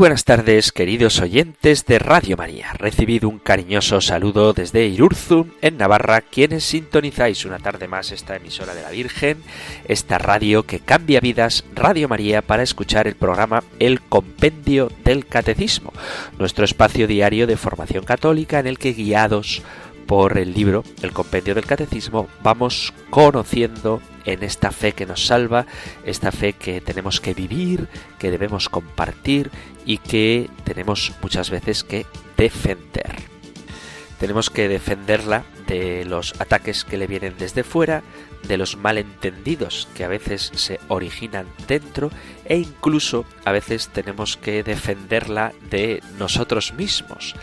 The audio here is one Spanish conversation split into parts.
Buenas tardes, queridos oyentes de Radio María. Recibido un cariñoso saludo desde Irurzu, en Navarra, quienes sintonizáis una tarde más esta emisora de la Virgen, esta radio que cambia vidas, Radio María, para escuchar el programa El Compendio del Catecismo, nuestro espacio diario de formación católica en el que guiados por el libro El Compendio del Catecismo vamos conociendo en esta fe que nos salva, esta fe que tenemos que vivir, que debemos compartir y que tenemos muchas veces que defender. Tenemos que defenderla de los ataques que le vienen desde fuera, de los malentendidos que a veces se originan dentro e incluso a veces tenemos que defenderla de nosotros mismos.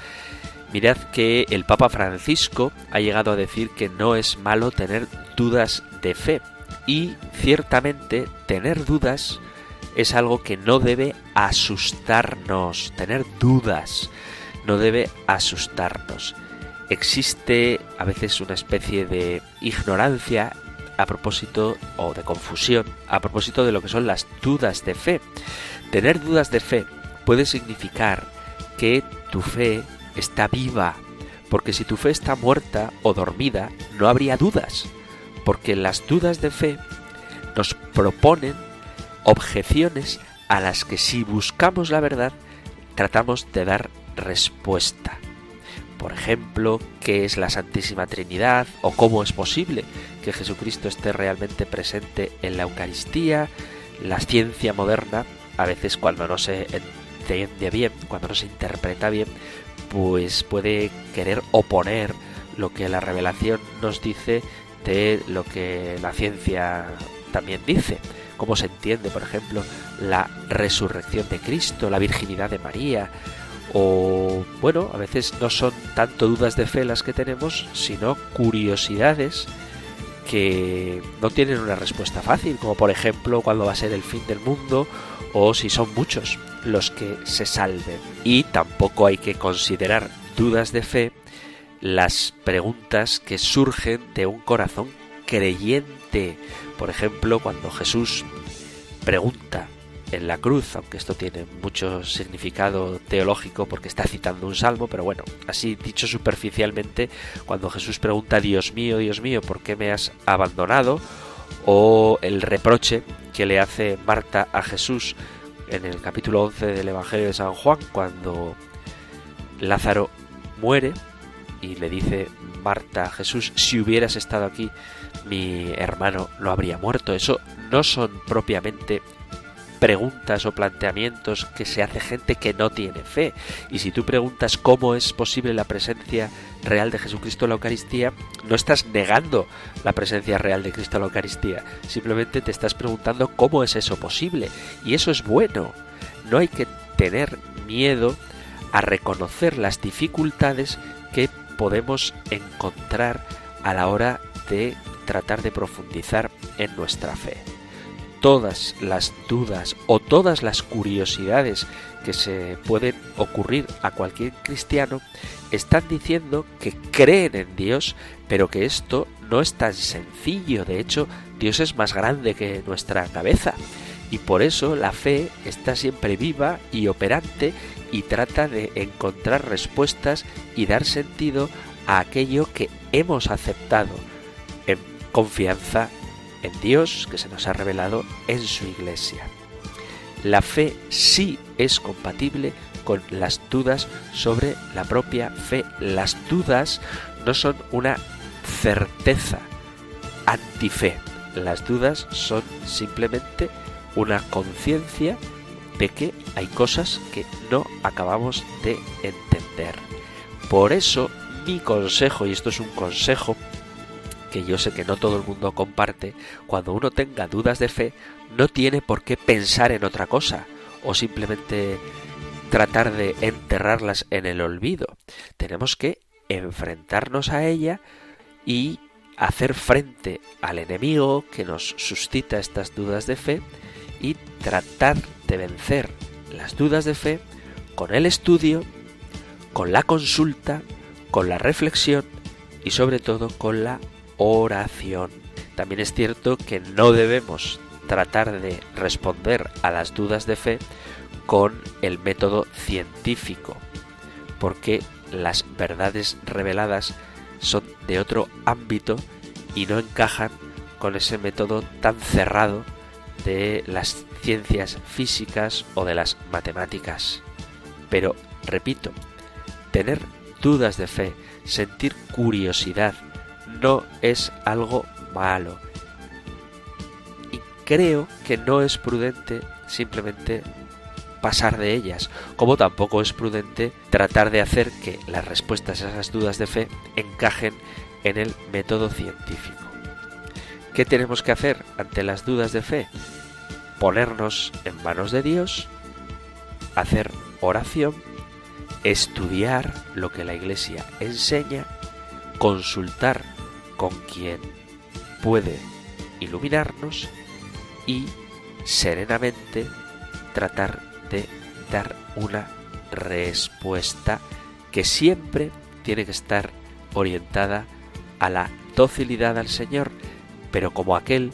Mirad que el Papa Francisco ha llegado a decir que no es malo tener dudas de fe. Y ciertamente tener dudas es algo que no debe asustarnos. Tener dudas no debe asustarnos. Existe a veces una especie de ignorancia a propósito o de confusión a propósito de lo que son las dudas de fe. Tener dudas de fe puede significar que tu fe está viva, porque si tu fe está muerta o dormida, no habría dudas porque las dudas de fe nos proponen objeciones a las que si buscamos la verdad tratamos de dar respuesta. Por ejemplo, ¿qué es la Santísima Trinidad? ¿O cómo es posible que Jesucristo esté realmente presente en la Eucaristía? La ciencia moderna, a veces cuando no se entiende bien, cuando no se interpreta bien, pues puede querer oponer lo que la revelación nos dice lo que la ciencia también dice. Cómo se entiende, por ejemplo, la resurrección de Cristo, la virginidad de María, o bueno, a veces no son tanto dudas de fe las que tenemos, sino curiosidades que no tienen una respuesta fácil, como por ejemplo cuándo va a ser el fin del mundo o si son muchos los que se salven. Y tampoco hay que considerar dudas de fe las preguntas que surgen de un corazón creyente. Por ejemplo, cuando Jesús pregunta en la cruz, aunque esto tiene mucho significado teológico porque está citando un salmo, pero bueno, así dicho superficialmente, cuando Jesús pregunta, Dios mío, Dios mío, ¿por qué me has abandonado? O el reproche que le hace Marta a Jesús en el capítulo 11 del Evangelio de San Juan, cuando Lázaro muere, y le dice Marta Jesús, si hubieras estado aquí, mi hermano no habría muerto. Eso no son propiamente preguntas o planteamientos que se hace gente que no tiene fe. Y si tú preguntas cómo es posible la presencia real de Jesucristo en la Eucaristía, no estás negando la presencia real de Cristo en la Eucaristía. Simplemente te estás preguntando cómo es eso posible. Y eso es bueno. No hay que tener miedo a reconocer las dificultades que podemos encontrar a la hora de tratar de profundizar en nuestra fe. Todas las dudas o todas las curiosidades que se pueden ocurrir a cualquier cristiano están diciendo que creen en Dios, pero que esto no es tan sencillo. De hecho, Dios es más grande que nuestra cabeza. Y por eso la fe está siempre viva y operante y trata de encontrar respuestas y dar sentido a aquello que hemos aceptado en confianza en Dios que se nos ha revelado en su iglesia. La fe sí es compatible con las dudas sobre la propia fe. Las dudas no son una certeza antife. Las dudas son simplemente una conciencia de que hay cosas que no acabamos de entender. Por eso mi consejo, y esto es un consejo que yo sé que no todo el mundo comparte, cuando uno tenga dudas de fe, no tiene por qué pensar en otra cosa o simplemente tratar de enterrarlas en el olvido. Tenemos que enfrentarnos a ella y hacer frente al enemigo que nos suscita estas dudas de fe y tratar de vencer las dudas de fe con el estudio, con la consulta, con la reflexión y sobre todo con la oración. También es cierto que no debemos tratar de responder a las dudas de fe con el método científico, porque las verdades reveladas son de otro ámbito y no encajan con ese método tan cerrado de las ciencias físicas o de las matemáticas. Pero, repito, tener dudas de fe, sentir curiosidad, no es algo malo. Y creo que no es prudente simplemente pasar de ellas, como tampoco es prudente tratar de hacer que las respuestas a esas dudas de fe encajen en el método científico. ¿Qué tenemos que hacer ante las dudas de fe? Ponernos en manos de Dios, hacer oración, estudiar lo que la Iglesia enseña, consultar con quien puede iluminarnos y serenamente tratar de dar una respuesta que siempre tiene que estar orientada a la docilidad al Señor, pero como aquel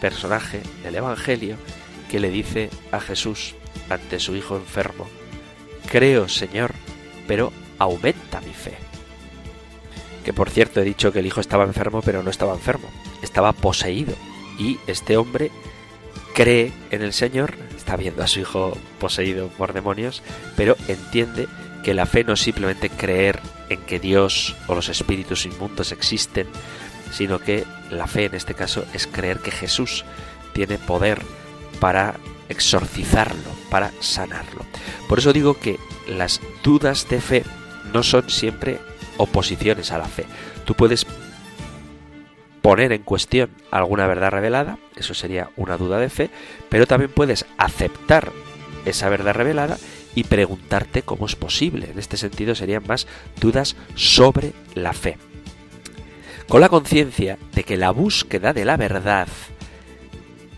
personaje del Evangelio que le dice a Jesús ante su hijo enfermo, Creo, Señor, pero aumenta mi fe. Que por cierto he dicho que el hijo estaba enfermo, pero no estaba enfermo, estaba poseído. Y este hombre cree en el Señor, está viendo a su hijo poseído por demonios, pero entiende que la fe no es simplemente creer en que Dios o los espíritus inmundos existen, sino que la fe en este caso es creer que Jesús tiene poder para exorcizarlo, para sanarlo. Por eso digo que las dudas de fe no son siempre oposiciones a la fe. Tú puedes poner en cuestión alguna verdad revelada, eso sería una duda de fe, pero también puedes aceptar esa verdad revelada y preguntarte cómo es posible. En este sentido serían más dudas sobre la fe. Con la conciencia de que la búsqueda de la verdad,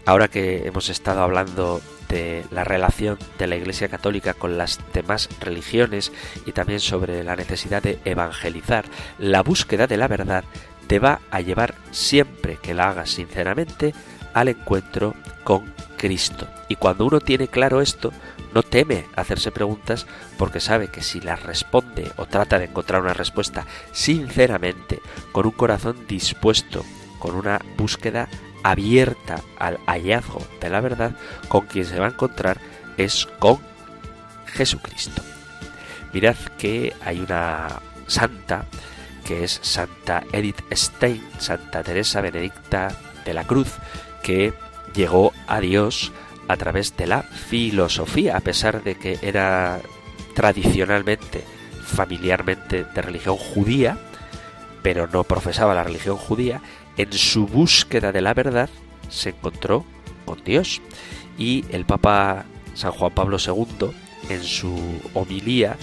ahora que hemos estado hablando de la relación de la Iglesia Católica con las demás religiones y también sobre la necesidad de evangelizar, la búsqueda de la verdad te va a llevar siempre que la hagas sinceramente al encuentro con Cristo. Y cuando uno tiene claro esto, no teme hacerse preguntas porque sabe que si las responde o trata de encontrar una respuesta sinceramente, con un corazón dispuesto, con una búsqueda abierta al hallazgo de la verdad, con quien se va a encontrar es con Jesucristo. Mirad que hay una santa que es Santa Edith Stein, Santa Teresa Benedicta de la Cruz, que llegó a Dios a través de la filosofía, a pesar de que era tradicionalmente, familiarmente de religión judía, pero no profesaba la religión judía, en su búsqueda de la verdad se encontró con Dios. Y el Papa San Juan Pablo II, en su homilía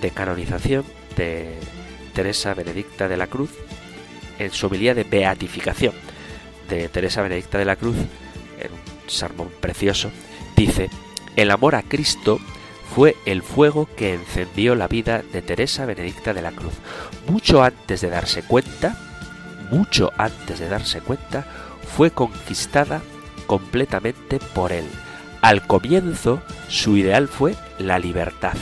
de canonización de Teresa Benedicta de la Cruz, en su homilía de beatificación de Teresa Benedicta de la Cruz, sermón precioso, dice, el amor a Cristo fue el fuego que encendió la vida de Teresa Benedicta de la Cruz. Mucho antes de darse cuenta, mucho antes de darse cuenta, fue conquistada completamente por él. Al comienzo, su ideal fue la libertad.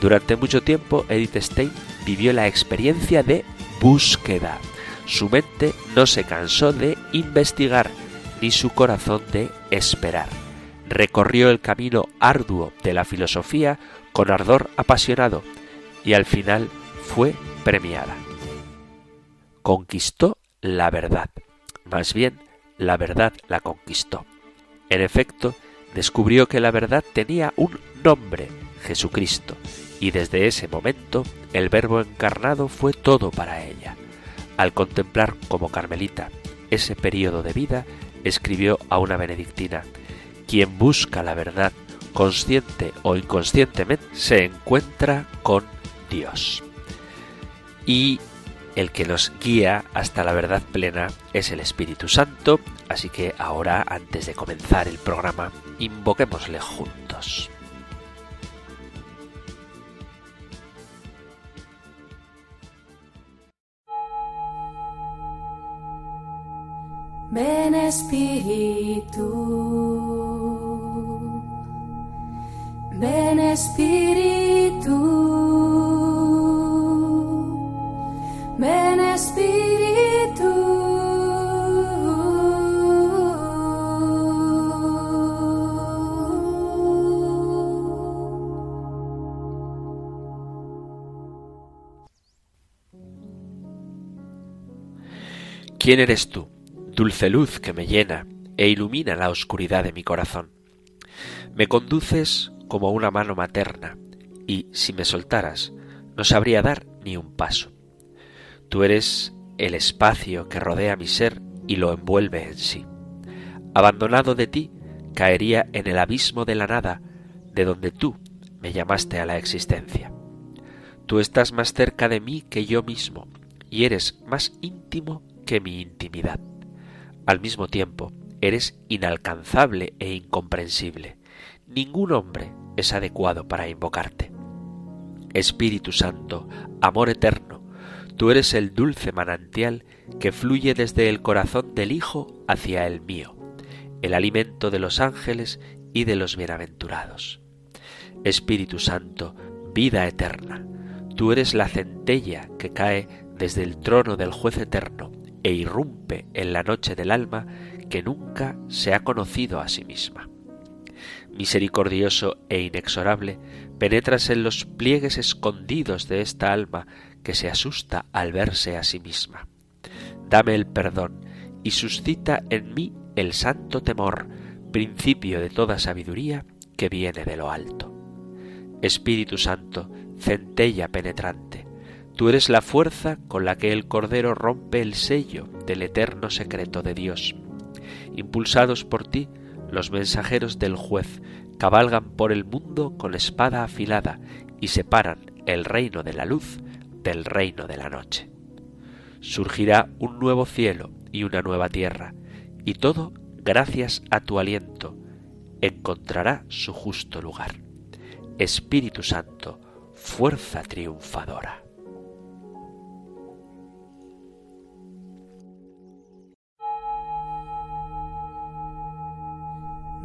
Durante mucho tiempo, Edith Stein vivió la experiencia de búsqueda. Su mente no se cansó de investigar, ni su corazón de esperar. Recorrió el camino arduo de la filosofía con ardor apasionado y al final fue premiada. Conquistó la verdad. Más bien, la verdad la conquistó. En efecto, descubrió que la verdad tenía un nombre, Jesucristo, y desde ese momento el Verbo encarnado fue todo para ella. Al contemplar como Carmelita ese periodo de vida, escribió a una benedictina, quien busca la verdad, consciente o inconscientemente, se encuentra con Dios. Y el que nos guía hasta la verdad plena es el Espíritu Santo, así que ahora, antes de comenzar el programa, invoquémosle juntos. Ven Espíritu, ven Espíritu, ven Espíritu. ¿Quién eres tú? Dulce luz que me llena e ilumina la oscuridad de mi corazón. Me conduces como una mano materna, y si me soltaras, no sabría dar ni un paso. Tú eres el espacio que rodea mi ser y lo envuelve en sí. Abandonado de ti, caería en el abismo de la nada, de donde tú me llamaste a la existencia. Tú estás más cerca de mí que yo mismo, y eres más íntimo que mi intimidad. Al mismo tiempo, eres inalcanzable e incomprensible. Ningún hombre es adecuado para invocarte. Espíritu Santo, amor eterno, tú eres el dulce manantial que fluye desde el corazón del Hijo hacia el mío, el alimento de los ángeles y de los bienaventurados. Espíritu Santo, vida eterna, tú eres la centella que cae desde el trono del juez eterno e irrumpe en la noche del alma que nunca se ha conocido a sí misma. Misericordioso e inexorable, penetras en los pliegues escondidos de esta alma que se asusta al verse a sí misma. Dame el perdón y suscita en mí el santo temor, principio de toda sabiduría que viene de lo alto. Espíritu Santo, centella penetrante, Tú eres la fuerza con la que el Cordero rompe el sello del eterno secreto de Dios. Impulsados por ti, los mensajeros del juez cabalgan por el mundo con espada afilada y separan el reino de la luz del reino de la noche. Surgirá un nuevo cielo y una nueva tierra, y todo, gracias a tu aliento, encontrará su justo lugar. Espíritu Santo, fuerza triunfadora.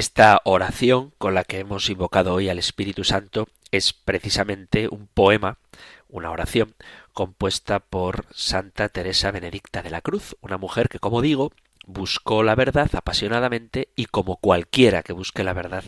Esta oración con la que hemos invocado hoy al Espíritu Santo es precisamente un poema, una oración compuesta por Santa Teresa Benedicta de la Cruz, una mujer que, como digo, buscó la verdad apasionadamente y como cualquiera que busque la verdad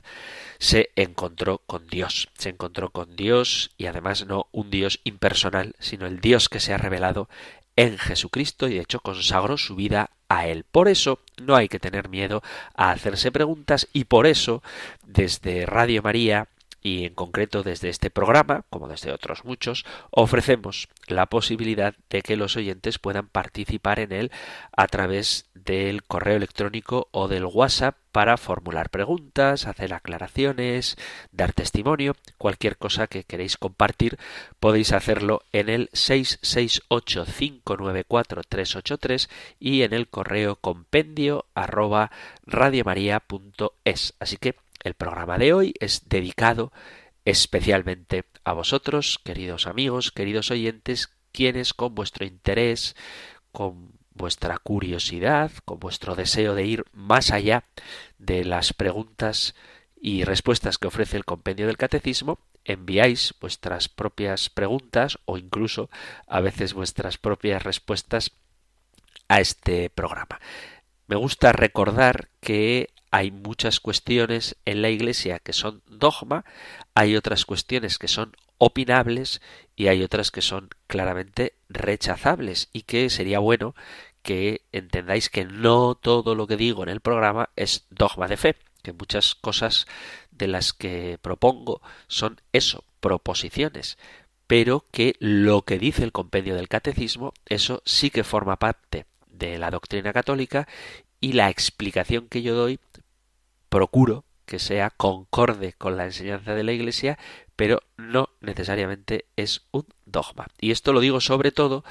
se encontró con Dios, se encontró con Dios y además no un Dios impersonal, sino el Dios que se ha revelado en Jesucristo y de hecho consagró su vida a Él. Por eso no hay que tener miedo a hacerse preguntas y por eso desde Radio María y en concreto desde este programa, como desde otros muchos, ofrecemos la posibilidad de que los oyentes puedan participar en él a través del correo electrónico o del WhatsApp para formular preguntas, hacer aclaraciones, dar testimonio, cualquier cosa que queréis compartir, podéis hacerlo en el 668-594-383 y en el correo compendio arroba radiomaria.es. Así que el programa de hoy es dedicado especialmente a vosotros, queridos amigos, queridos oyentes, quienes con vuestro interés, con vuestra curiosidad, con vuestro deseo de ir más allá de las preguntas y respuestas que ofrece el compendio del catecismo, enviáis vuestras propias preguntas o incluso a veces vuestras propias respuestas a este programa. Me gusta recordar que hay muchas cuestiones en la Iglesia que son dogma, hay otras cuestiones que son opinables y hay otras que son claramente rechazables. Y que sería bueno que entendáis que no todo lo que digo en el programa es dogma de fe, que muchas cosas de las que propongo son eso, proposiciones, pero que lo que dice el compendio del catecismo, eso sí que forma parte de la doctrina católica y la explicación que yo doy procuro que sea concorde con la enseñanza de la Iglesia, pero no necesariamente es un dogma. Y esto lo digo sobre todo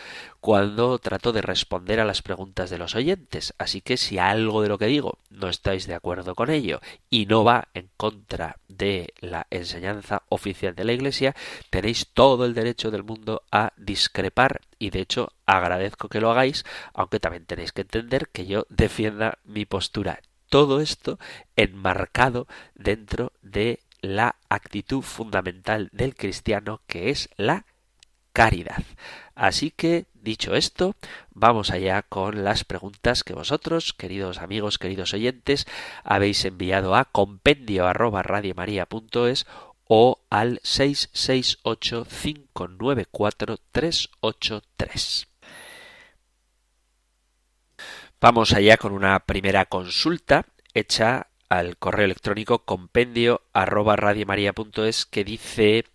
cuando trato de responder a las preguntas de los oyentes. Así que si algo de lo que digo no estáis de acuerdo con ello y no va en contra de la enseñanza oficial de la Iglesia, tenéis todo el derecho del mundo a discrepar y de hecho agradezco que lo hagáis, aunque también tenéis que entender que yo defienda mi postura todo esto enmarcado dentro de la actitud fundamental del cristiano que es la caridad. Así que, dicho esto, vamos allá con las preguntas que vosotros, queridos amigos, queridos oyentes, habéis enviado a compendio arroba o al 668 594 383. Vamos allá con una primera consulta hecha al correo electrónico compendio arroba radiomaria.es que dice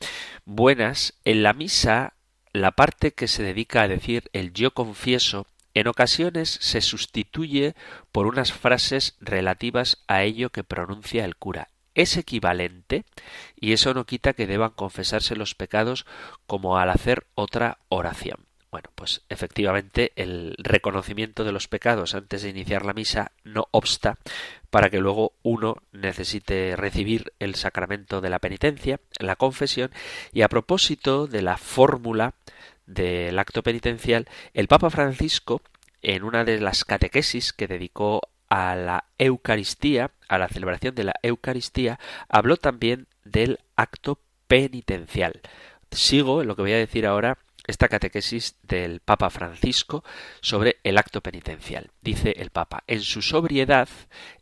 Buenas, en la misa la parte que se dedica a decir el yo confieso en ocasiones se sustituye por unas frases relativas a ello que pronuncia el cura. Es equivalente y eso no quita que deban confesarse los pecados como al hacer otra oración. Bueno, pues efectivamente el reconocimiento de los pecados antes de iniciar la misa no obsta para que luego uno necesite recibir el sacramento de la penitencia, la confesión, y a propósito de la fórmula del acto penitencial, el Papa Francisco, en una de las catequesis que dedicó a la Eucaristía, a la celebración de la Eucaristía, habló también del acto penitencial. Sigo en lo que voy a decir ahora esta catequesis del Papa Francisco sobre el acto penitencial. Dice el Papa, en su sobriedad,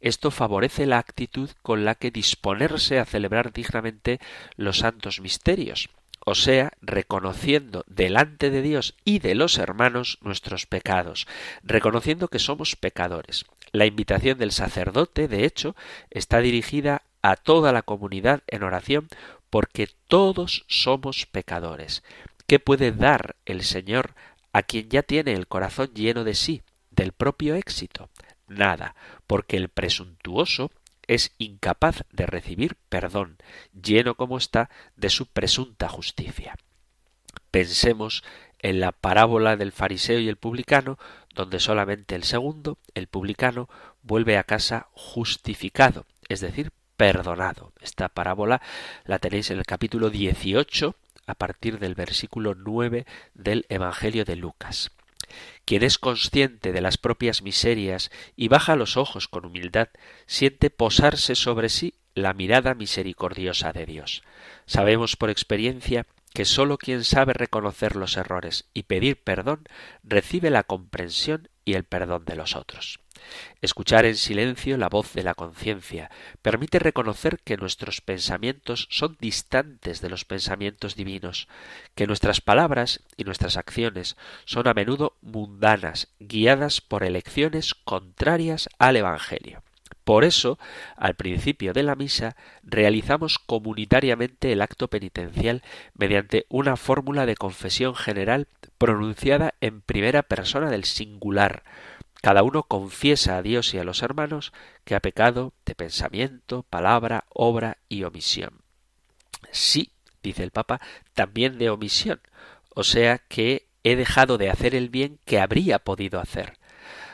esto favorece la actitud con la que disponerse a celebrar dignamente los santos misterios, o sea, reconociendo delante de Dios y de los hermanos nuestros pecados, reconociendo que somos pecadores. La invitación del sacerdote, de hecho, está dirigida a toda la comunidad en oración porque todos somos pecadores. ¿Qué puede dar el Señor a quien ya tiene el corazón lleno de sí, del propio éxito? Nada, porque el presuntuoso es incapaz de recibir perdón, lleno como está de su presunta justicia. Pensemos en la parábola del fariseo y el publicano, donde solamente el segundo, el publicano, vuelve a casa justificado, es decir, perdonado. Esta parábola la tenéis en el capítulo 18 a partir del versículo 9 del Evangelio de Lucas. Quien es consciente de las propias miserias y baja los ojos con humildad, siente posarse sobre sí la mirada misericordiosa de Dios. Sabemos por experiencia que sólo quien sabe reconocer los errores y pedir perdón recibe la comprensión y el perdón de los otros. Escuchar en silencio la voz de la conciencia permite reconocer que nuestros pensamientos son distantes de los pensamientos divinos, que nuestras palabras y nuestras acciones son a menudo mundanas, guiadas por elecciones contrarias al Evangelio. Por eso, al principio de la misa, realizamos comunitariamente el acto penitencial mediante una fórmula de confesión general pronunciada en primera persona del singular, cada uno confiesa a Dios y a los hermanos que ha pecado de pensamiento, palabra, obra y omisión. Sí, dice el Papa, también de omisión, o sea que he dejado de hacer el bien que habría podido hacer.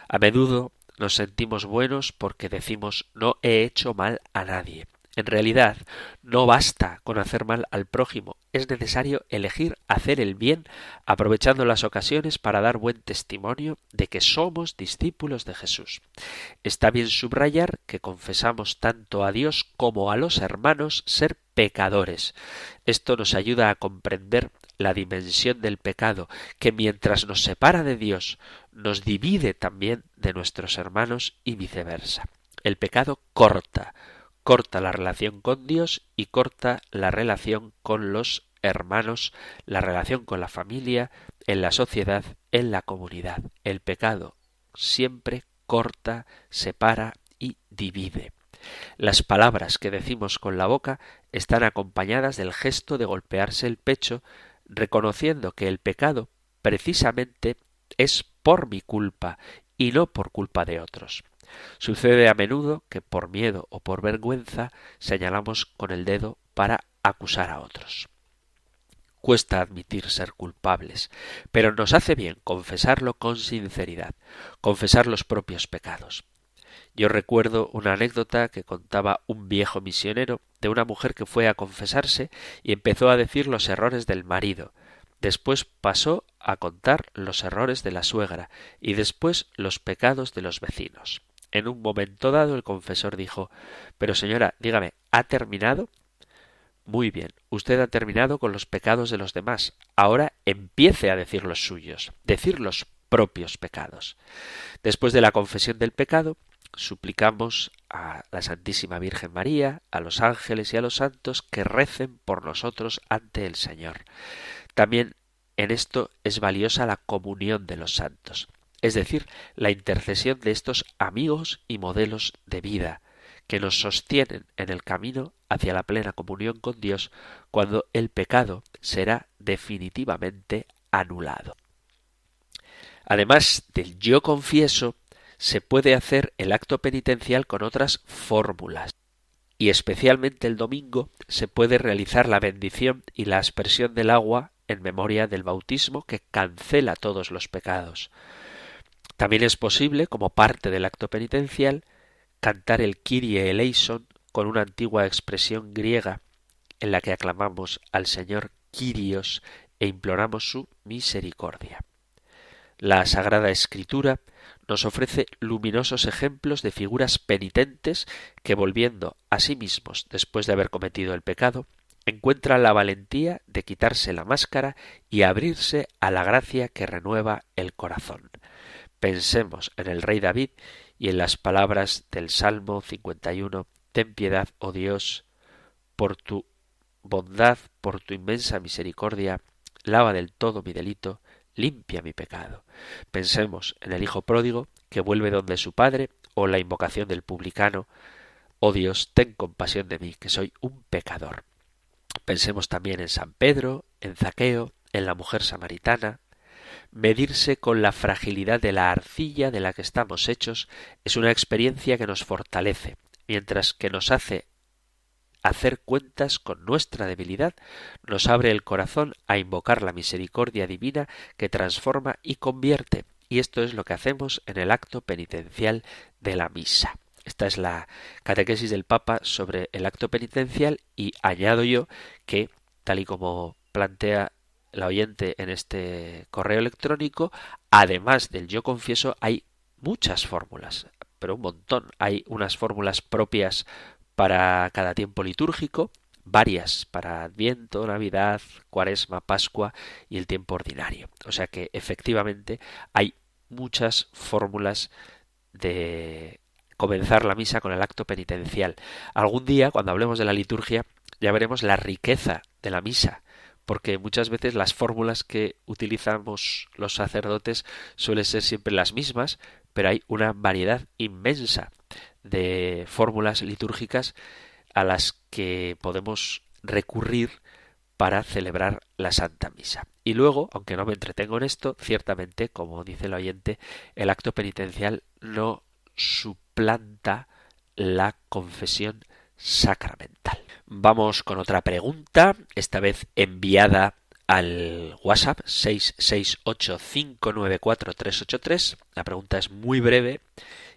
A menudo nos sentimos buenos porque decimos no he hecho mal a nadie. En realidad, no basta con hacer mal al prójimo, es necesario elegir hacer el bien, aprovechando las ocasiones para dar buen testimonio de que somos discípulos de Jesús. Está bien subrayar que confesamos tanto a Dios como a los hermanos ser pecadores. Esto nos ayuda a comprender la dimensión del pecado, que mientras nos separa de Dios, nos divide también de nuestros hermanos y viceversa. El pecado corta, corta la relación con Dios y corta la relación con los hermanos, la relación con la familia, en la sociedad, en la comunidad. El pecado siempre corta, separa y divide. Las palabras que decimos con la boca están acompañadas del gesto de golpearse el pecho, reconociendo que el pecado precisamente es por mi culpa y no por culpa de otros. Sucede a menudo que por miedo o por vergüenza señalamos con el dedo para acusar a otros. Cuesta admitir ser culpables, pero nos hace bien confesarlo con sinceridad, confesar los propios pecados. Yo recuerdo una anécdota que contaba un viejo misionero de una mujer que fue a confesarse y empezó a decir los errores del marido. Después pasó a contar los errores de la suegra y después los pecados de los vecinos. En un momento dado el confesor dijo Pero señora, dígame, ¿ha terminado? Muy bien, usted ha terminado con los pecados de los demás. Ahora empiece a decir los suyos, decir los propios pecados. Después de la confesión del pecado, suplicamos a la Santísima Virgen María, a los ángeles y a los santos que recen por nosotros ante el Señor. También en esto es valiosa la comunión de los santos, es decir, la intercesión de estos amigos y modelos de vida, que nos sostienen en el camino hacia la plena comunión con Dios cuando el pecado será definitivamente anulado. Además del yo confieso, se puede hacer el acto penitencial con otras fórmulas. Y especialmente el domingo se puede realizar la bendición y la aspersión del agua en memoria del bautismo que cancela todos los pecados. También es posible, como parte del acto penitencial, cantar el Kyrie eleison con una antigua expresión griega en la que aclamamos al Señor Kyrios e imploramos su misericordia. La Sagrada Escritura nos ofrece luminosos ejemplos de figuras penitentes que, volviendo a sí mismos después de haber cometido el pecado, encuentran la valentía de quitarse la máscara y abrirse a la gracia que renueva el corazón. Pensemos en el rey David y en las palabras del Salmo 51, Ten piedad, oh Dios, por tu bondad, por tu inmensa misericordia, lava del todo mi delito, limpia mi pecado. Pensemos en el Hijo pródigo que vuelve donde su Padre, o la invocación del publicano, Oh Dios, ten compasión de mí, que soy un pecador. Pensemos también en San Pedro, en Zaqueo, en la mujer samaritana. Medirse con la fragilidad de la arcilla de la que estamos hechos es una experiencia que nos fortalece, mientras que nos hace hacer cuentas con nuestra debilidad, nos abre el corazón a invocar la misericordia divina que transforma y convierte. Y esto es lo que hacemos en el acto penitencial de la misa. Esta es la catequesis del Papa sobre el acto penitencial y añado yo que, tal y como plantea la oyente en este correo electrónico, además del yo confieso, hay muchas fórmulas, pero un montón. Hay unas fórmulas propias para cada tiempo litúrgico, varias para Adviento, Navidad, Cuaresma, Pascua y el tiempo ordinario. O sea que efectivamente hay muchas fórmulas de comenzar la misa con el acto penitencial. Algún día, cuando hablemos de la liturgia, ya veremos la riqueza de la misa, porque muchas veces las fórmulas que utilizamos los sacerdotes suelen ser siempre las mismas, pero hay una variedad inmensa de fórmulas litúrgicas a las que podemos recurrir para celebrar la Santa Misa. Y luego, aunque no me entretengo en esto, ciertamente, como dice el oyente, el acto penitencial no suplanta la confesión sacramental. Vamos con otra pregunta, esta vez enviada al WhatsApp 668594383. La pregunta es muy breve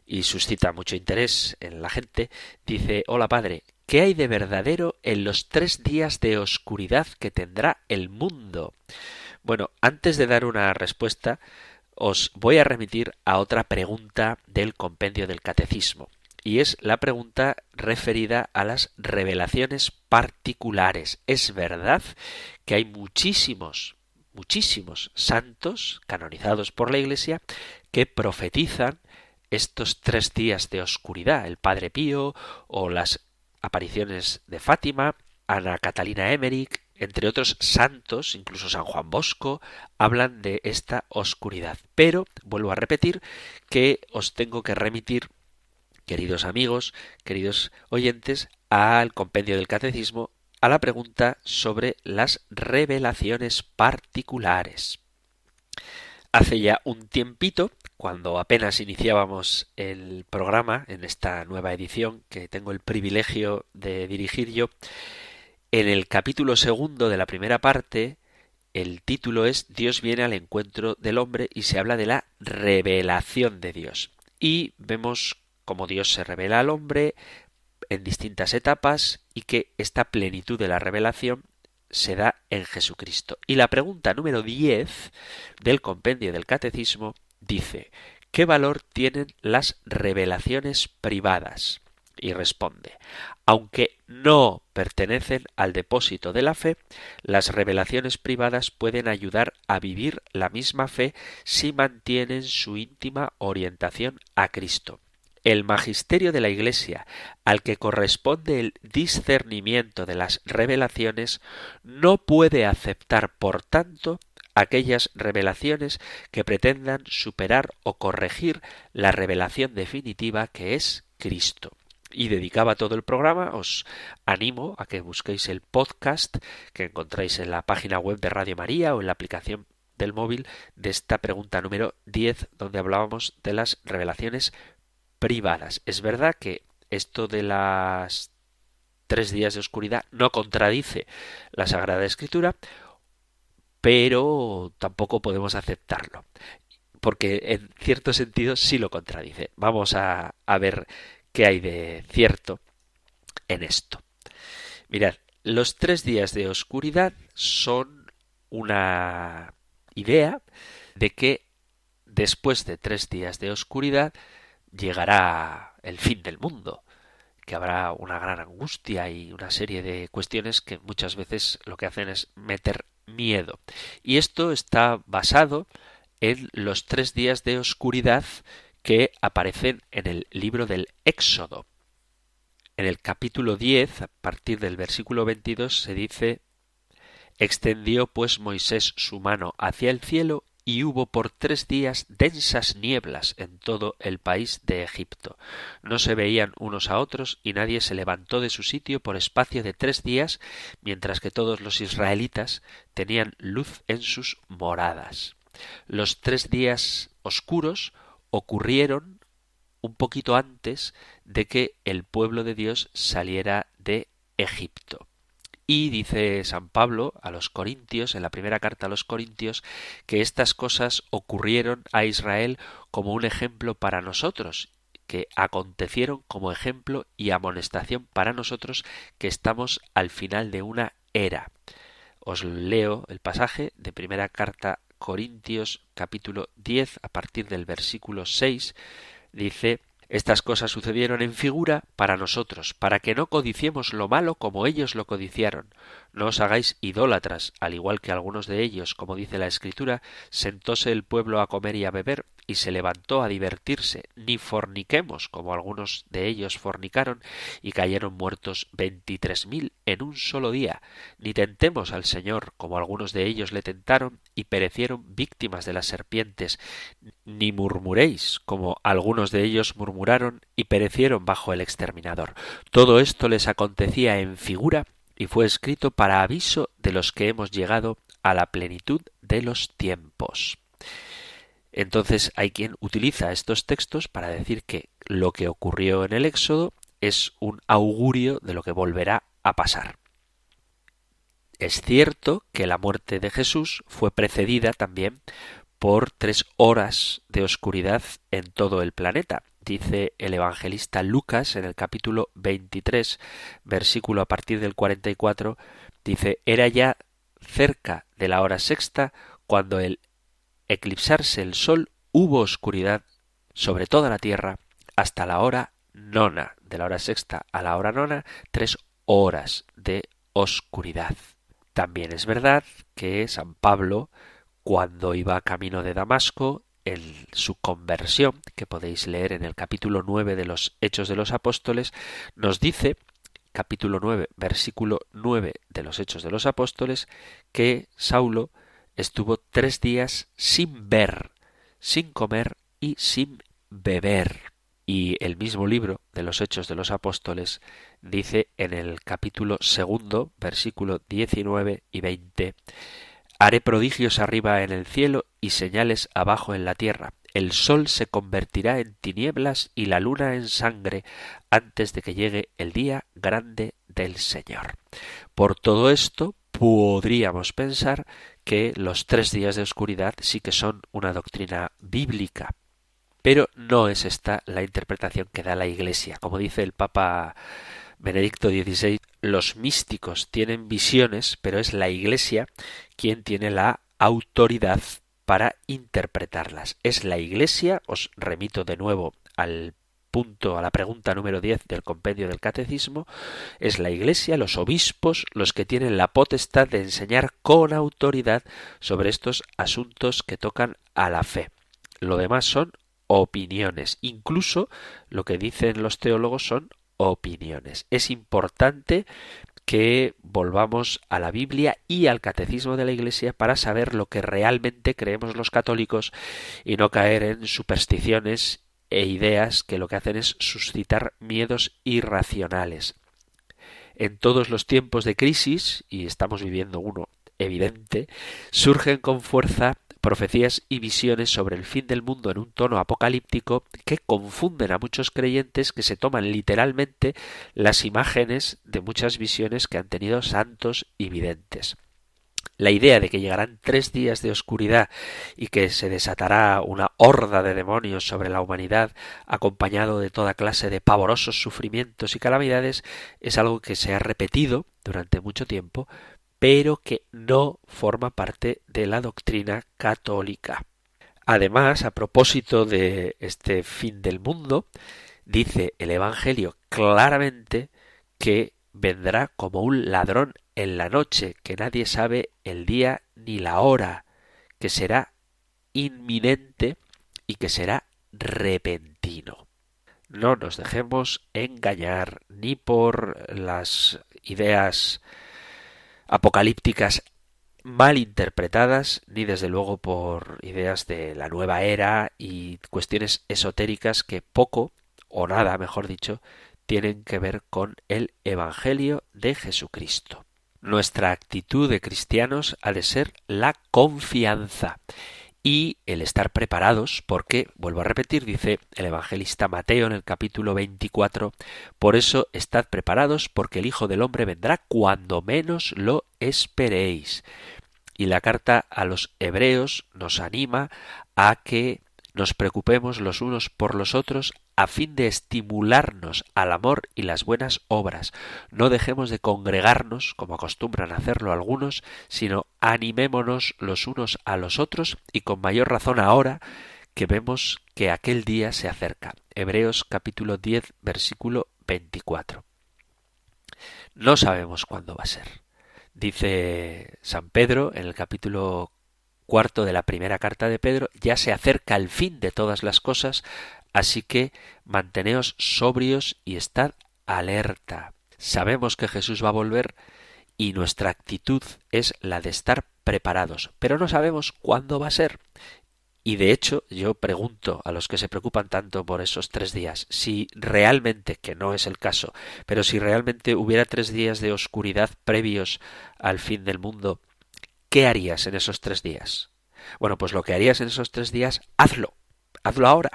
y suscita mucho interés en la gente, dice Hola padre, ¿qué hay de verdadero en los tres días de oscuridad que tendrá el mundo? Bueno, antes de dar una respuesta, os voy a remitir a otra pregunta del compendio del catecismo, y es la pregunta referida a las revelaciones particulares. ¿Es verdad que hay muchísimos, muchísimos santos canonizados por la Iglesia que profetizan estos tres días de oscuridad, el Padre Pío o las apariciones de Fátima, Ana Catalina Emmerich, entre otros santos, incluso San Juan Bosco, hablan de esta oscuridad. Pero vuelvo a repetir que os tengo que remitir, queridos amigos, queridos oyentes, al compendio del catecismo, a la pregunta sobre las revelaciones particulares. Hace ya un tiempito, cuando apenas iniciábamos el programa en esta nueva edición que tengo el privilegio de dirigir yo, en el capítulo segundo de la primera parte, el título es Dios viene al encuentro del hombre y se habla de la revelación de Dios. Y vemos cómo Dios se revela al hombre en distintas etapas y que esta plenitud de la revelación se da en Jesucristo. Y la pregunta número 10 del compendio del Catecismo dice, ¿qué valor tienen las revelaciones privadas? y responde aunque no pertenecen al depósito de la fe, las revelaciones privadas pueden ayudar a vivir la misma fe si mantienen su íntima orientación a Cristo. El magisterio de la Iglesia, al que corresponde el discernimiento de las revelaciones, no puede aceptar, por tanto, aquellas revelaciones que pretendan superar o corregir la revelación definitiva que es Cristo. Y dedicaba todo el programa, os animo a que busquéis el podcast que encontráis en la página web de Radio María o en la aplicación del móvil de esta pregunta número 10 donde hablábamos de las revelaciones privadas. Es verdad que esto de las tres días de oscuridad no contradice la Sagrada Escritura, pero tampoco podemos aceptarlo porque en cierto sentido sí lo contradice. Vamos a, a ver qué hay de cierto en esto. Mirad, los tres días de oscuridad son una idea de que después de tres días de oscuridad llegará el fin del mundo, que habrá una gran angustia y una serie de cuestiones que muchas veces lo que hacen es meter miedo. Y esto está basado en los tres días de oscuridad que aparecen en el libro del Éxodo. En el capítulo 10, a partir del versículo 22, se dice Extendió pues Moisés su mano hacia el cielo y hubo por tres días densas nieblas en todo el país de Egipto. No se veían unos a otros y nadie se levantó de su sitio por espacio de tres días, mientras que todos los israelitas tenían luz en sus moradas. Los tres días oscuros ocurrieron un poquito antes de que el pueblo de Dios saliera de Egipto. Y dice San Pablo a los Corintios, en la primera carta a los Corintios, que estas cosas ocurrieron a Israel como un ejemplo para nosotros, que acontecieron como ejemplo y amonestación para nosotros que estamos al final de una era. Os leo el pasaje de primera carta Corintios capítulo 10 a partir del versículo 6 dice estas cosas sucedieron en figura para nosotros, para que no codiciemos lo malo como ellos lo codiciaron. No os hagáis idólatras, al igual que algunos de ellos, como dice la Escritura, sentóse el pueblo a comer y a beber, y se levantó a divertirse, ni forniquemos, como algunos de ellos fornicaron, y cayeron muertos veintitrés mil en un solo día, ni tentemos al Señor, como algunos de ellos le tentaron, y perecieron víctimas de las serpientes, ni murmuréis, como algunos de ellos murmuraron, y perecieron bajo el exterminador. Todo esto les acontecía en figura, y fue escrito para aviso de los que hemos llegado a la plenitud de los tiempos. Entonces hay quien utiliza estos textos para decir que lo que ocurrió en el Éxodo es un augurio de lo que volverá a pasar. Es cierto que la muerte de Jesús fue precedida también por tres horas de oscuridad en todo el planeta. Dice el evangelista Lucas en el capítulo 23, versículo a partir del 44, dice, era ya cerca de la hora sexta cuando el eclipsarse el sol hubo oscuridad sobre toda la tierra hasta la hora nona, de la hora sexta a la hora nona, tres horas de oscuridad. También es verdad que San Pablo, cuando iba camino de Damasco, su conversión, que podéis leer en el capítulo nueve de los Hechos de los Apóstoles, nos dice capítulo 9, versículo 9 de los Hechos de los Apóstoles, que Saulo estuvo tres días sin ver, sin comer y sin beber. Y el mismo libro de los Hechos de los Apóstoles dice en el capítulo segundo, versículo 19 y 20, Haré prodigios arriba en el cielo y señales abajo en la tierra. El sol se convertirá en tinieblas y la luna en sangre antes de que llegue el día grande del Señor. Por todo esto podríamos pensar que los tres días de oscuridad sí que son una doctrina bíblica. Pero no es esta la interpretación que da la Iglesia. Como dice el Papa Benedicto XVI, los místicos tienen visiones, pero es la Iglesia quien tiene la autoridad para interpretarlas. Es la Iglesia, os remito de nuevo al punto, a la pregunta número 10 del compendio del Catecismo, es la Iglesia, los obispos, los que tienen la potestad de enseñar con autoridad sobre estos asuntos que tocan a la fe. Lo demás son opiniones. Incluso lo que dicen los teólogos son opiniones. Es importante que volvamos a la Biblia y al catecismo de la Iglesia para saber lo que realmente creemos los católicos y no caer en supersticiones e ideas que lo que hacen es suscitar miedos irracionales. En todos los tiempos de crisis, y estamos viviendo uno evidente, surgen con fuerza profecías y visiones sobre el fin del mundo en un tono apocalíptico que confunden a muchos creyentes que se toman literalmente las imágenes de muchas visiones que han tenido santos y videntes. La idea de que llegarán tres días de oscuridad y que se desatará una horda de demonios sobre la humanidad, acompañado de toda clase de pavorosos sufrimientos y calamidades, es algo que se ha repetido durante mucho tiempo, pero que no forma parte de la doctrina católica. Además, a propósito de este fin del mundo, dice el Evangelio claramente que vendrá como un ladrón en la noche, que nadie sabe el día ni la hora, que será inminente y que será repentino. No nos dejemos engañar ni por las ideas apocalípticas mal interpretadas, ni desde luego por ideas de la nueva era y cuestiones esotéricas que poco, o nada, mejor dicho, tienen que ver con el Evangelio de Jesucristo. Nuestra actitud de cristianos ha de ser la confianza y el estar preparados, porque, vuelvo a repetir, dice el evangelista Mateo en el capítulo 24, por eso estad preparados, porque el Hijo del Hombre vendrá cuando menos lo esperéis. Y la carta a los hebreos nos anima a que nos preocupemos los unos por los otros a fin de estimularnos al amor y las buenas obras. No dejemos de congregarnos, como acostumbran hacerlo algunos, sino animémonos los unos a los otros y con mayor razón ahora que vemos que aquel día se acerca. Hebreos capítulo 10 versículo 24. No sabemos cuándo va a ser. Dice San Pedro en el capítulo cuarto de la primera carta de Pedro, ya se acerca el fin de todas las cosas, Así que manteneos sobrios y estad alerta. Sabemos que Jesús va a volver y nuestra actitud es la de estar preparados, pero no sabemos cuándo va a ser. Y de hecho, yo pregunto a los que se preocupan tanto por esos tres días, si realmente, que no es el caso, pero si realmente hubiera tres días de oscuridad previos al fin del mundo, ¿qué harías en esos tres días? Bueno, pues lo que harías en esos tres días, hazlo, hazlo ahora,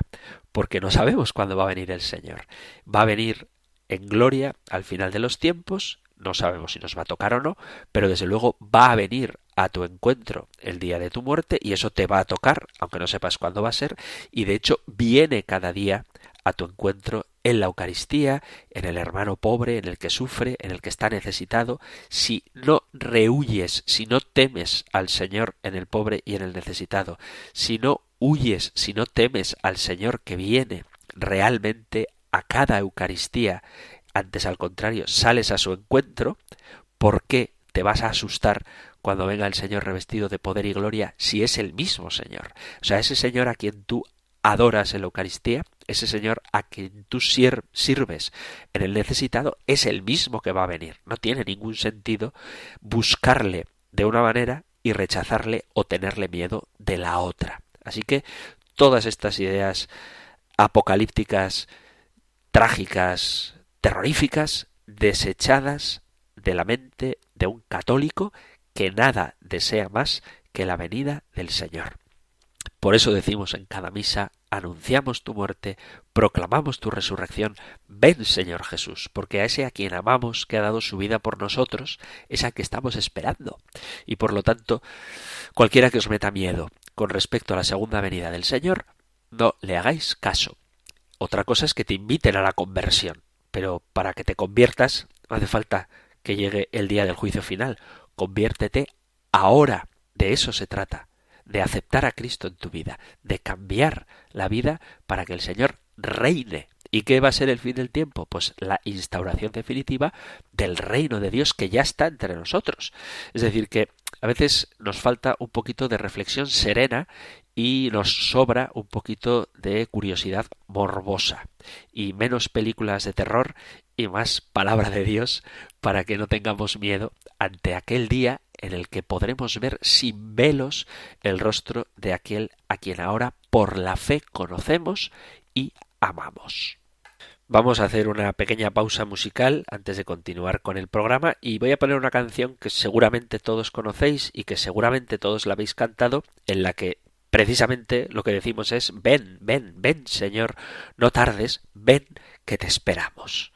porque no sabemos cuándo va a venir el Señor. Va a venir en gloria al final de los tiempos, no sabemos si nos va a tocar o no, pero desde luego va a venir a tu encuentro el día de tu muerte y eso te va a tocar, aunque no sepas cuándo va a ser, y de hecho viene cada día a tu encuentro en la Eucaristía, en el hermano pobre, en el que sufre, en el que está necesitado, si no rehuyes, si no temes al Señor en el pobre y en el necesitado, si no huyes, si no temes al Señor que viene realmente a cada Eucaristía, antes al contrario, sales a su encuentro, ¿por qué te vas a asustar cuando venga el Señor revestido de poder y gloria si es el mismo Señor? O sea, ese Señor a quien tú adoras en la Eucaristía, ese Señor a quien tú sirves en el necesitado es el mismo que va a venir. No tiene ningún sentido buscarle de una manera y rechazarle o tenerle miedo de la otra. Así que todas estas ideas apocalípticas, trágicas, terroríficas, desechadas de la mente de un católico que nada desea más que la venida del Señor. Por eso decimos en cada misa, anunciamos tu muerte, proclamamos tu resurrección, ven Señor Jesús, porque a ese a quien amamos, que ha dado su vida por nosotros, es a que estamos esperando. Y por lo tanto, cualquiera que os meta miedo con respecto a la segunda venida del Señor, no le hagáis caso. Otra cosa es que te inviten a la conversión, pero para que te conviertas hace falta que llegue el día del juicio final. Conviértete ahora. De eso se trata de aceptar a Cristo en tu vida, de cambiar la vida para que el Señor reine. ¿Y qué va a ser el fin del tiempo? Pues la instauración definitiva del reino de Dios que ya está entre nosotros. Es decir, que a veces nos falta un poquito de reflexión serena y nos sobra un poquito de curiosidad morbosa y menos películas de terror y más palabra de Dios para que no tengamos miedo ante aquel día en el que podremos ver sin velos el rostro de aquel a quien ahora por la fe conocemos y amamos. Vamos a hacer una pequeña pausa musical antes de continuar con el programa y voy a poner una canción que seguramente todos conocéis y que seguramente todos la habéis cantado, en la que precisamente lo que decimos es ven, ven, ven, Señor, no tardes, ven, que te esperamos.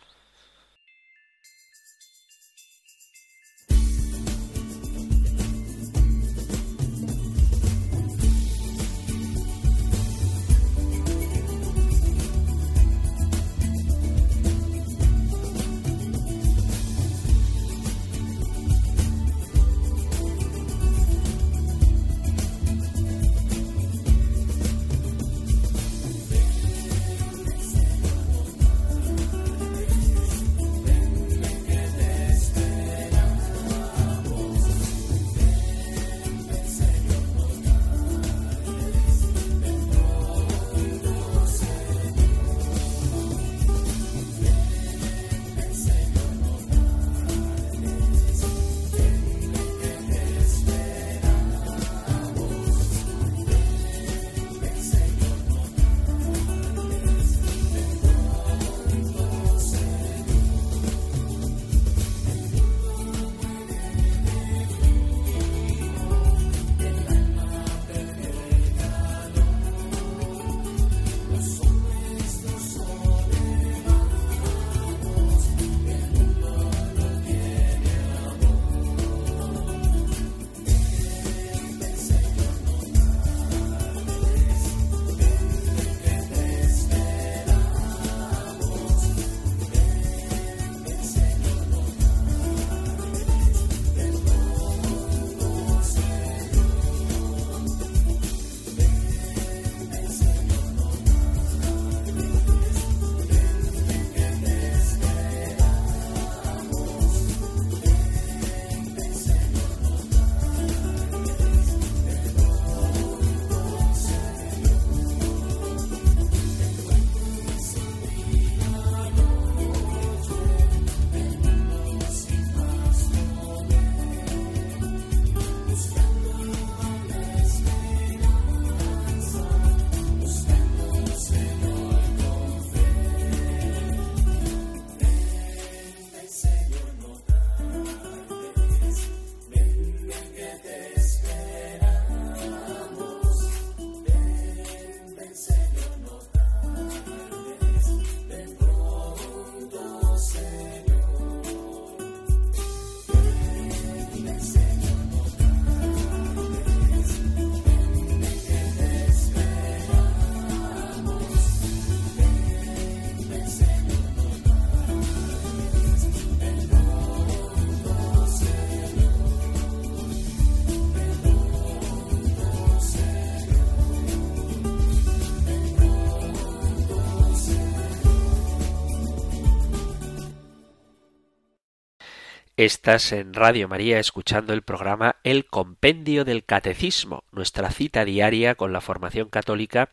Estás en Radio María escuchando el programa El Compendio del Catecismo, nuestra cita diaria con la formación católica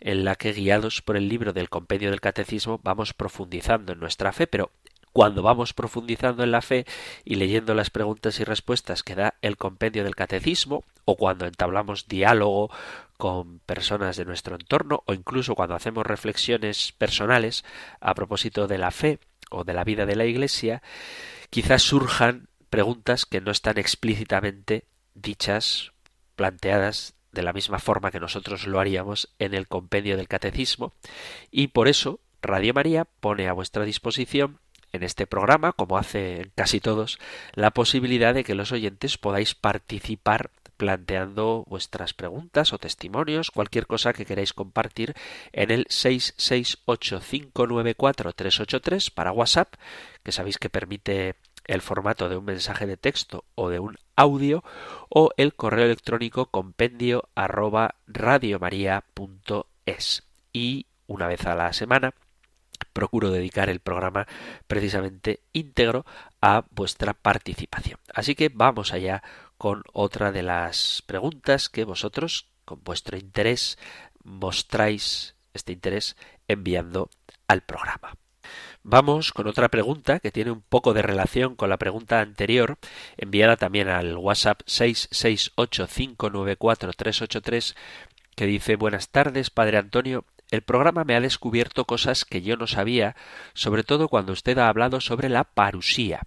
en la que guiados por el libro del Compendio del Catecismo vamos profundizando en nuestra fe, pero cuando vamos profundizando en la fe y leyendo las preguntas y respuestas que da el compendio del catecismo, o cuando entablamos diálogo con personas de nuestro entorno, o incluso cuando hacemos reflexiones personales a propósito de la fe o de la vida de la Iglesia, quizás surjan preguntas que no están explícitamente dichas, planteadas de la misma forma que nosotros lo haríamos en el compendio del catecismo, y por eso Radio María pone a vuestra disposición en este programa, como hace casi todos, la posibilidad de que los oyentes podáis participar planteando vuestras preguntas o testimonios, cualquier cosa que queráis compartir en el 668-594-383 para WhatsApp, que sabéis que permite el formato de un mensaje de texto o de un audio, o el correo electrónico compendio arroba radiomaria.es. Y una vez a la semana procuro dedicar el programa precisamente íntegro a vuestra participación. Así que vamos allá con otra de las preguntas que vosotros, con vuestro interés, mostráis este interés enviando al programa. Vamos con otra pregunta que tiene un poco de relación con la pregunta anterior, enviada también al WhatsApp 668-594-383, que dice Buenas tardes, Padre Antonio. El programa me ha descubierto cosas que yo no sabía, sobre todo cuando usted ha hablado sobre la parusía.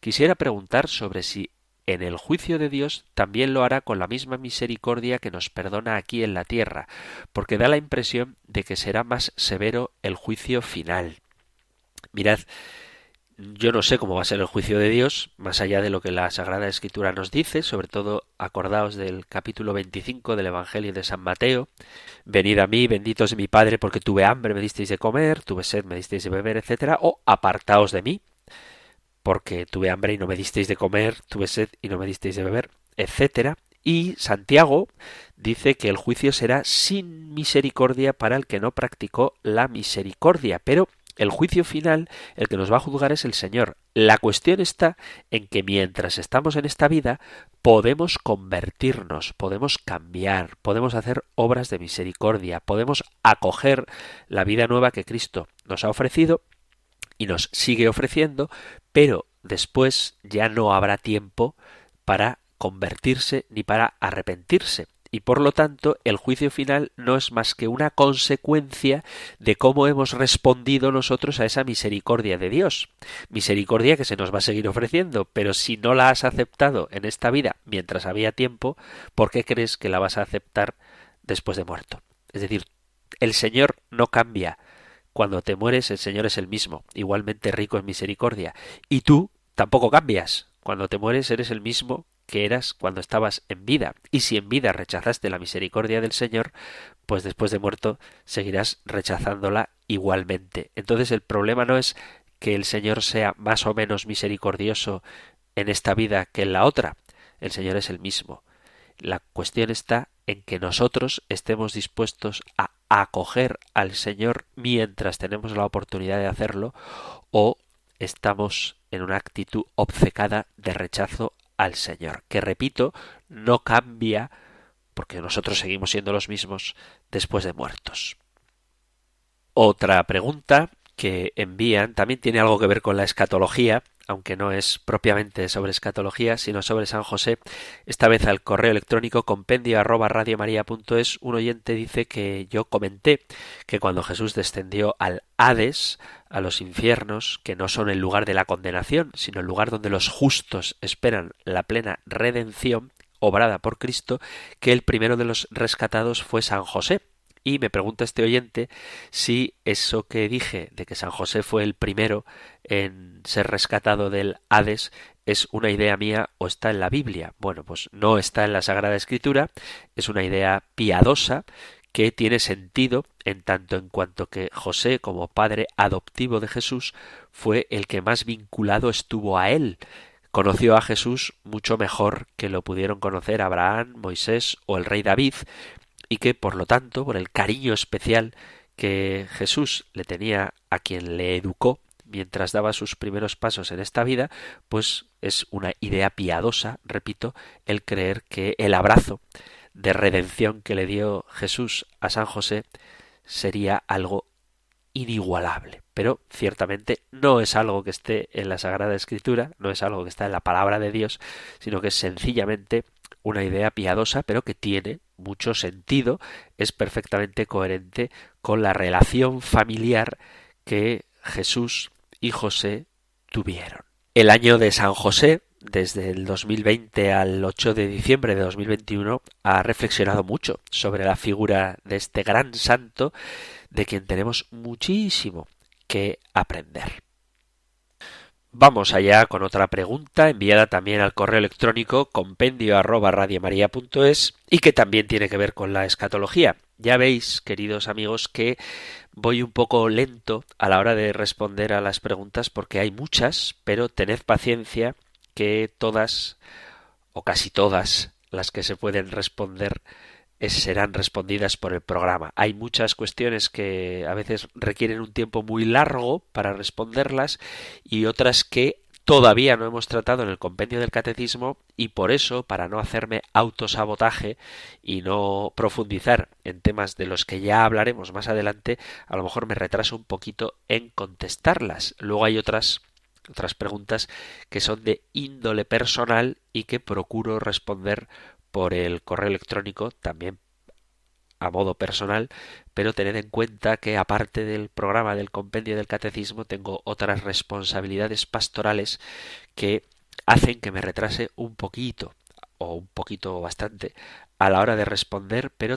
Quisiera preguntar sobre si en el juicio de Dios también lo hará con la misma misericordia que nos perdona aquí en la tierra, porque da la impresión de que será más severo el juicio final. Mirad, yo no sé cómo va a ser el juicio de Dios, más allá de lo que la Sagrada Escritura nos dice, sobre todo acordaos del capítulo 25 del Evangelio de San Mateo. Venid a mí, benditos de mi Padre, porque tuve hambre, me disteis de comer, tuve sed, me disteis de beber, etcétera, o apartaos de mí, porque tuve hambre y no me disteis de comer, tuve sed y no me disteis de beber, etcétera. Y Santiago dice que el juicio será sin misericordia para el que no practicó la misericordia, pero el juicio final, el que nos va a juzgar es el Señor. La cuestión está en que mientras estamos en esta vida podemos convertirnos, podemos cambiar, podemos hacer obras de misericordia, podemos acoger la vida nueva que Cristo nos ha ofrecido y nos sigue ofreciendo, pero después ya no habrá tiempo para convertirse ni para arrepentirse y por lo tanto el juicio final no es más que una consecuencia de cómo hemos respondido nosotros a esa misericordia de Dios. Misericordia que se nos va a seguir ofreciendo, pero si no la has aceptado en esta vida mientras había tiempo, ¿por qué crees que la vas a aceptar después de muerto? Es decir, el Señor no cambia. Cuando te mueres el Señor es el mismo, igualmente rico en misericordia. Y tú tampoco cambias. Cuando te mueres eres el mismo que eras cuando estabas en vida. Y si en vida rechazaste la misericordia del Señor, pues después de muerto seguirás rechazándola igualmente. Entonces el problema no es que el Señor sea más o menos misericordioso en esta vida que en la otra. El Señor es el mismo. La cuestión está en que nosotros estemos dispuestos a acoger al Señor mientras tenemos la oportunidad de hacerlo o estamos en una actitud obcecada de rechazo al Señor, que repito, no cambia porque nosotros seguimos siendo los mismos después de muertos. Otra pregunta que envían también tiene algo que ver con la escatología, aunque no es propiamente sobre escatología, sino sobre San José, esta vez al correo electrónico compendio arroba radiomaria.es, un oyente dice que yo comenté que cuando Jesús descendió al Hades, a los infiernos, que no son el lugar de la condenación, sino el lugar donde los justos esperan la plena redención, obrada por Cristo, que el primero de los rescatados fue San José, y me pregunta este oyente si eso que dije de que San José fue el primero en ser rescatado del Hades es una idea mía o está en la Biblia. Bueno, pues no está en la Sagrada Escritura, es una idea piadosa que tiene sentido en tanto en cuanto que José, como padre adoptivo de Jesús, fue el que más vinculado estuvo a él. Conoció a Jesús mucho mejor que lo pudieron conocer Abraham, Moisés o el rey David, y que por lo tanto, por el cariño especial que Jesús le tenía a quien le educó, mientras daba sus primeros pasos en esta vida, pues es una idea piadosa, repito, el creer que el abrazo de redención que le dio Jesús a San José sería algo inigualable. Pero ciertamente no es algo que esté en la Sagrada Escritura, no es algo que está en la palabra de Dios, sino que es sencillamente una idea piadosa, pero que tiene mucho sentido, es perfectamente coherente con la relación familiar que Jesús y José tuvieron. El año de San José, desde el 2020 al 8 de diciembre de 2021, ha reflexionado mucho sobre la figura de este gran santo de quien tenemos muchísimo que aprender. Vamos allá con otra pregunta enviada también al correo electrónico compendio arroba y que también tiene que ver con la escatología. Ya veis, queridos amigos, que voy un poco lento a la hora de responder a las preguntas porque hay muchas, pero tened paciencia que todas o casi todas las que se pueden responder serán respondidas por el programa. Hay muchas cuestiones que a veces requieren un tiempo muy largo para responderlas y otras que todavía no hemos tratado en el compendio del catecismo y por eso, para no hacerme autosabotaje y no profundizar en temas de los que ya hablaremos más adelante, a lo mejor me retraso un poquito en contestarlas. Luego hay otras otras preguntas que son de índole personal y que procuro responder por el correo electrónico, también a modo personal, pero tened en cuenta que aparte del programa del compendio del catecismo tengo otras responsabilidades pastorales que hacen que me retrase un poquito o un poquito bastante a la hora de responder, pero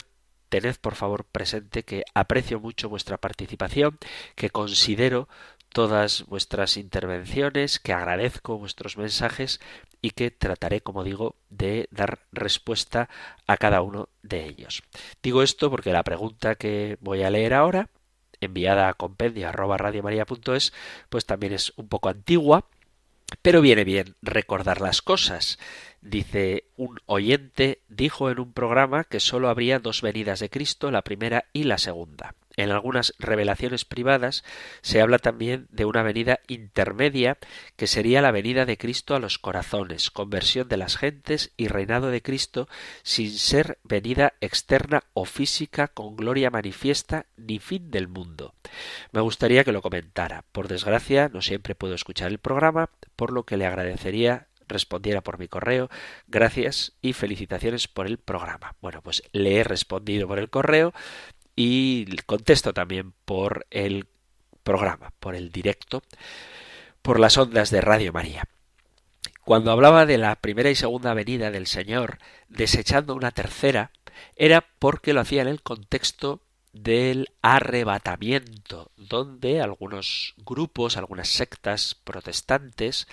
tened por favor presente que aprecio mucho vuestra participación, que considero todas vuestras intervenciones, que agradezco vuestros mensajes y que trataré, como digo, de dar respuesta a cada uno de ellos. Digo esto porque la pregunta que voy a leer ahora, enviada a compendio arroba pues también es un poco antigua, pero viene bien recordar las cosas. Dice un oyente dijo en un programa que sólo habría dos venidas de Cristo, la primera y la segunda. En algunas revelaciones privadas se habla también de una venida intermedia que sería la venida de Cristo a los corazones, conversión de las gentes y reinado de Cristo sin ser venida externa o física con gloria manifiesta ni fin del mundo. Me gustaría que lo comentara. Por desgracia, no siempre puedo escuchar el programa, por lo que le agradecería respondiera por mi correo. Gracias y felicitaciones por el programa. Bueno, pues le he respondido por el correo y contesto también por el programa, por el directo, por las ondas de Radio María. Cuando hablaba de la primera y segunda venida del Señor, desechando una tercera, era porque lo hacía en el contexto del arrebatamiento, donde algunos grupos, algunas sectas protestantes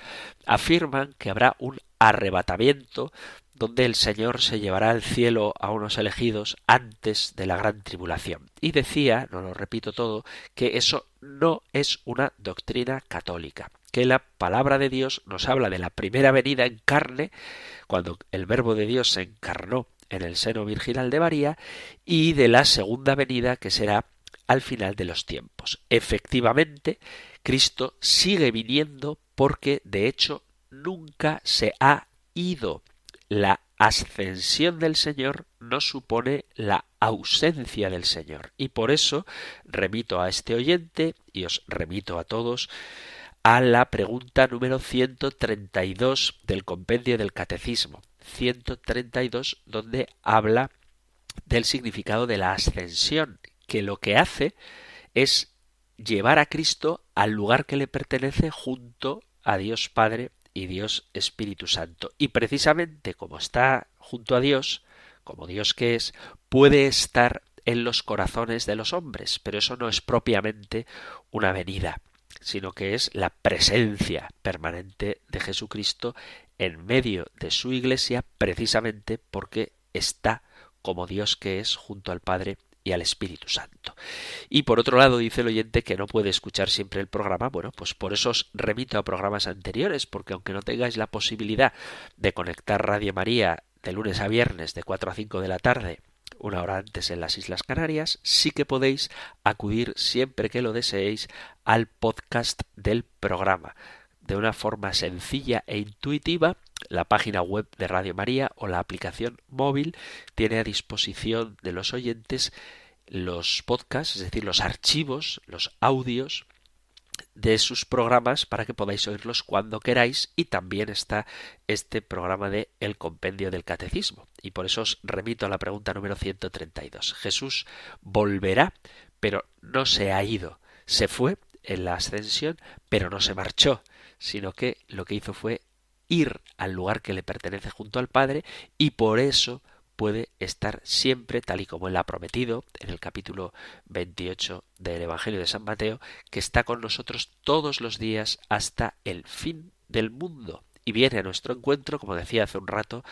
afirman que habrá un arrebatamiento donde el Señor se llevará al cielo a unos elegidos antes de la gran tribulación. Y decía, no lo repito todo, que eso no es una doctrina católica, que la palabra de Dios nos habla de la primera venida en carne, cuando el verbo de Dios se encarnó en el seno virginal de María, y de la segunda venida que será al final de los tiempos. Efectivamente, Cristo sigue viniendo porque, de hecho, nunca se ha ido la ascensión del Señor no supone la ausencia del Señor. Y por eso remito a este oyente y os remito a todos a la pregunta número 132 del compendio del Catecismo. 132 donde habla del significado de la ascensión, que lo que hace es llevar a Cristo al lugar que le pertenece junto a Dios Padre y Dios Espíritu Santo. Y precisamente como está junto a Dios, como Dios que es, puede estar en los corazones de los hombres, pero eso no es propiamente una venida, sino que es la presencia permanente de Jesucristo en medio de su iglesia, precisamente porque está como Dios que es junto al Padre al Espíritu Santo. Y por otro lado, dice el oyente que no puede escuchar siempre el programa. Bueno, pues por eso os remito a programas anteriores, porque aunque no tengáis la posibilidad de conectar Radio María de lunes a viernes de 4 a 5 de la tarde, una hora antes en las Islas Canarias, sí que podéis acudir siempre que lo deseéis al podcast del programa. De una forma sencilla e intuitiva, la página web de Radio María o la aplicación móvil tiene a disposición de los oyentes los podcasts, es decir, los archivos, los audios de sus programas para que podáis oírlos cuando queráis y también está este programa de El Compendio del Catecismo. Y por eso os remito a la pregunta número 132. Jesús volverá, pero no se ha ido. Se fue en la ascensión, pero no se marchó, sino que lo que hizo fue ir al lugar que le pertenece junto al Padre y por eso puede estar siempre tal y como él ha prometido en el capítulo 28 del Evangelio de San Mateo, que está con nosotros todos los días hasta el fin del mundo. Y viene a nuestro encuentro, como decía hace un rato,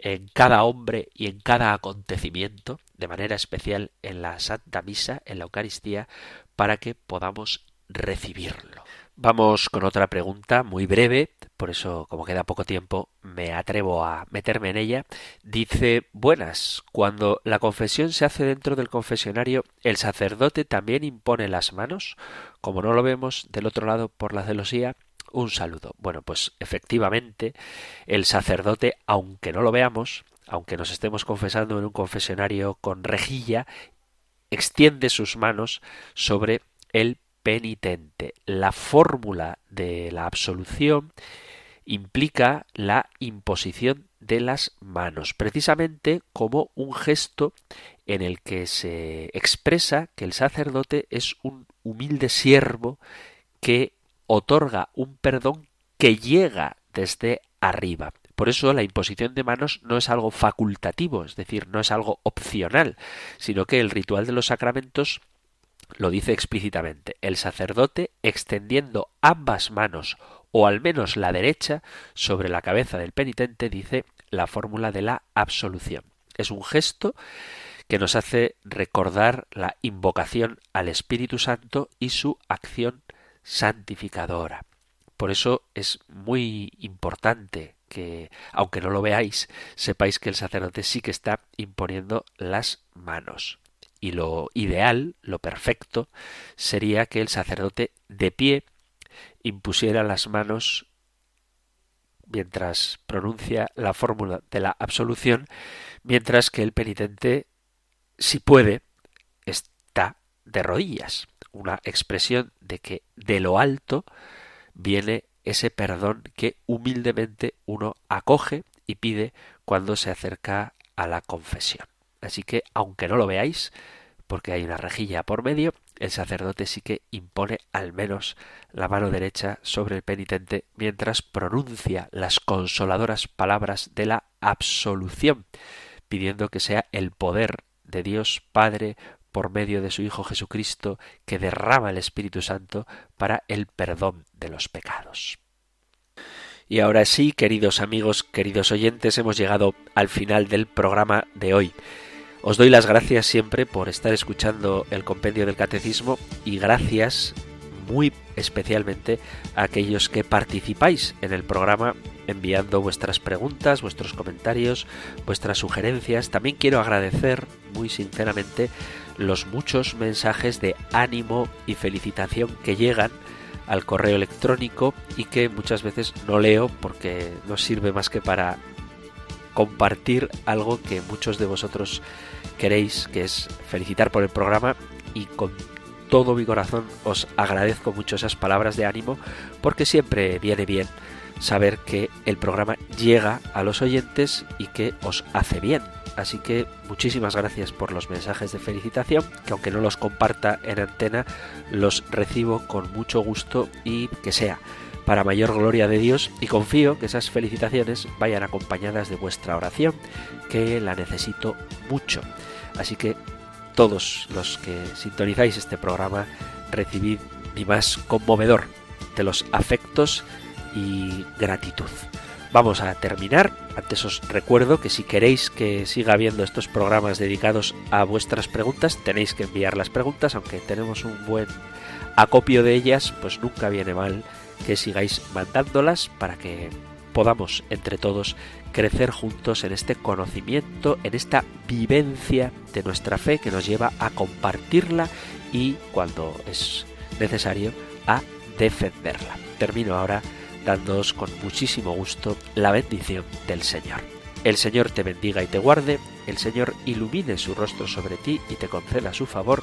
en cada hombre y en cada acontecimiento, de manera especial en la Santa Misa, en la Eucaristía, para que podamos recibirlo. Vamos con otra pregunta muy breve, por eso como queda poco tiempo me atrevo a meterme en ella. Dice, buenas, cuando la confesión se hace dentro del confesionario, ¿el sacerdote también impone las manos? Como no lo vemos del otro lado por la celosía, un saludo. Bueno, pues efectivamente el sacerdote, aunque no lo veamos, aunque nos estemos confesando en un confesionario con rejilla, extiende sus manos sobre el penitente. La fórmula de la absolución implica la imposición de las manos, precisamente como un gesto en el que se expresa que el sacerdote es un humilde siervo que otorga un perdón que llega desde arriba. Por eso la imposición de manos no es algo facultativo, es decir, no es algo opcional, sino que el ritual de los sacramentos lo dice explícitamente. El sacerdote, extendiendo ambas manos, o al menos la derecha, sobre la cabeza del penitente, dice la fórmula de la absolución. Es un gesto que nos hace recordar la invocación al Espíritu Santo y su acción santificadora. Por eso es muy importante que, aunque no lo veáis, sepáis que el sacerdote sí que está imponiendo las manos y lo ideal, lo perfecto, sería que el sacerdote de pie impusiera las manos mientras pronuncia la fórmula de la absolución, mientras que el penitente, si puede, está de rodillas, una expresión de que de lo alto viene ese perdón que humildemente uno acoge y pide cuando se acerca a la confesión. Así que, aunque no lo veáis, porque hay una rejilla por medio, el sacerdote sí que impone al menos la mano derecha sobre el penitente mientras pronuncia las consoladoras palabras de la absolución, pidiendo que sea el poder de Dios Padre por medio de su Hijo Jesucristo que derrama el Espíritu Santo para el perdón de los pecados. Y ahora sí, queridos amigos, queridos oyentes, hemos llegado al final del programa de hoy. Os doy las gracias siempre por estar escuchando el compendio del catecismo y gracias muy especialmente a aquellos que participáis en el programa enviando vuestras preguntas, vuestros comentarios, vuestras sugerencias. También quiero agradecer muy sinceramente los muchos mensajes de ánimo y felicitación que llegan al correo electrónico y que muchas veces no leo porque no sirve más que para compartir algo que muchos de vosotros queréis, que es felicitar por el programa y con todo mi corazón os agradezco mucho esas palabras de ánimo porque siempre viene bien saber que el programa llega a los oyentes y que os hace bien. Así que muchísimas gracias por los mensajes de felicitación, que aunque no los comparta en antena, los recibo con mucho gusto y que sea para mayor gloria de Dios y confío que esas felicitaciones vayan acompañadas de vuestra oración, que la necesito mucho. Así que todos los que sintonizáis este programa, recibid mi más conmovedor de los afectos y gratitud. Vamos a terminar. Antes os recuerdo que si queréis que siga habiendo estos programas dedicados a vuestras preguntas, tenéis que enviar las preguntas, aunque tenemos un buen acopio de ellas, pues nunca viene mal que sigáis mandándolas para que podamos entre todos crecer juntos en este conocimiento, en esta vivencia de nuestra fe que nos lleva a compartirla y cuando es necesario a defenderla. Termino ahora dándoos con muchísimo gusto la bendición del Señor. El Señor te bendiga y te guarde, el Señor ilumine su rostro sobre ti y te conceda su favor,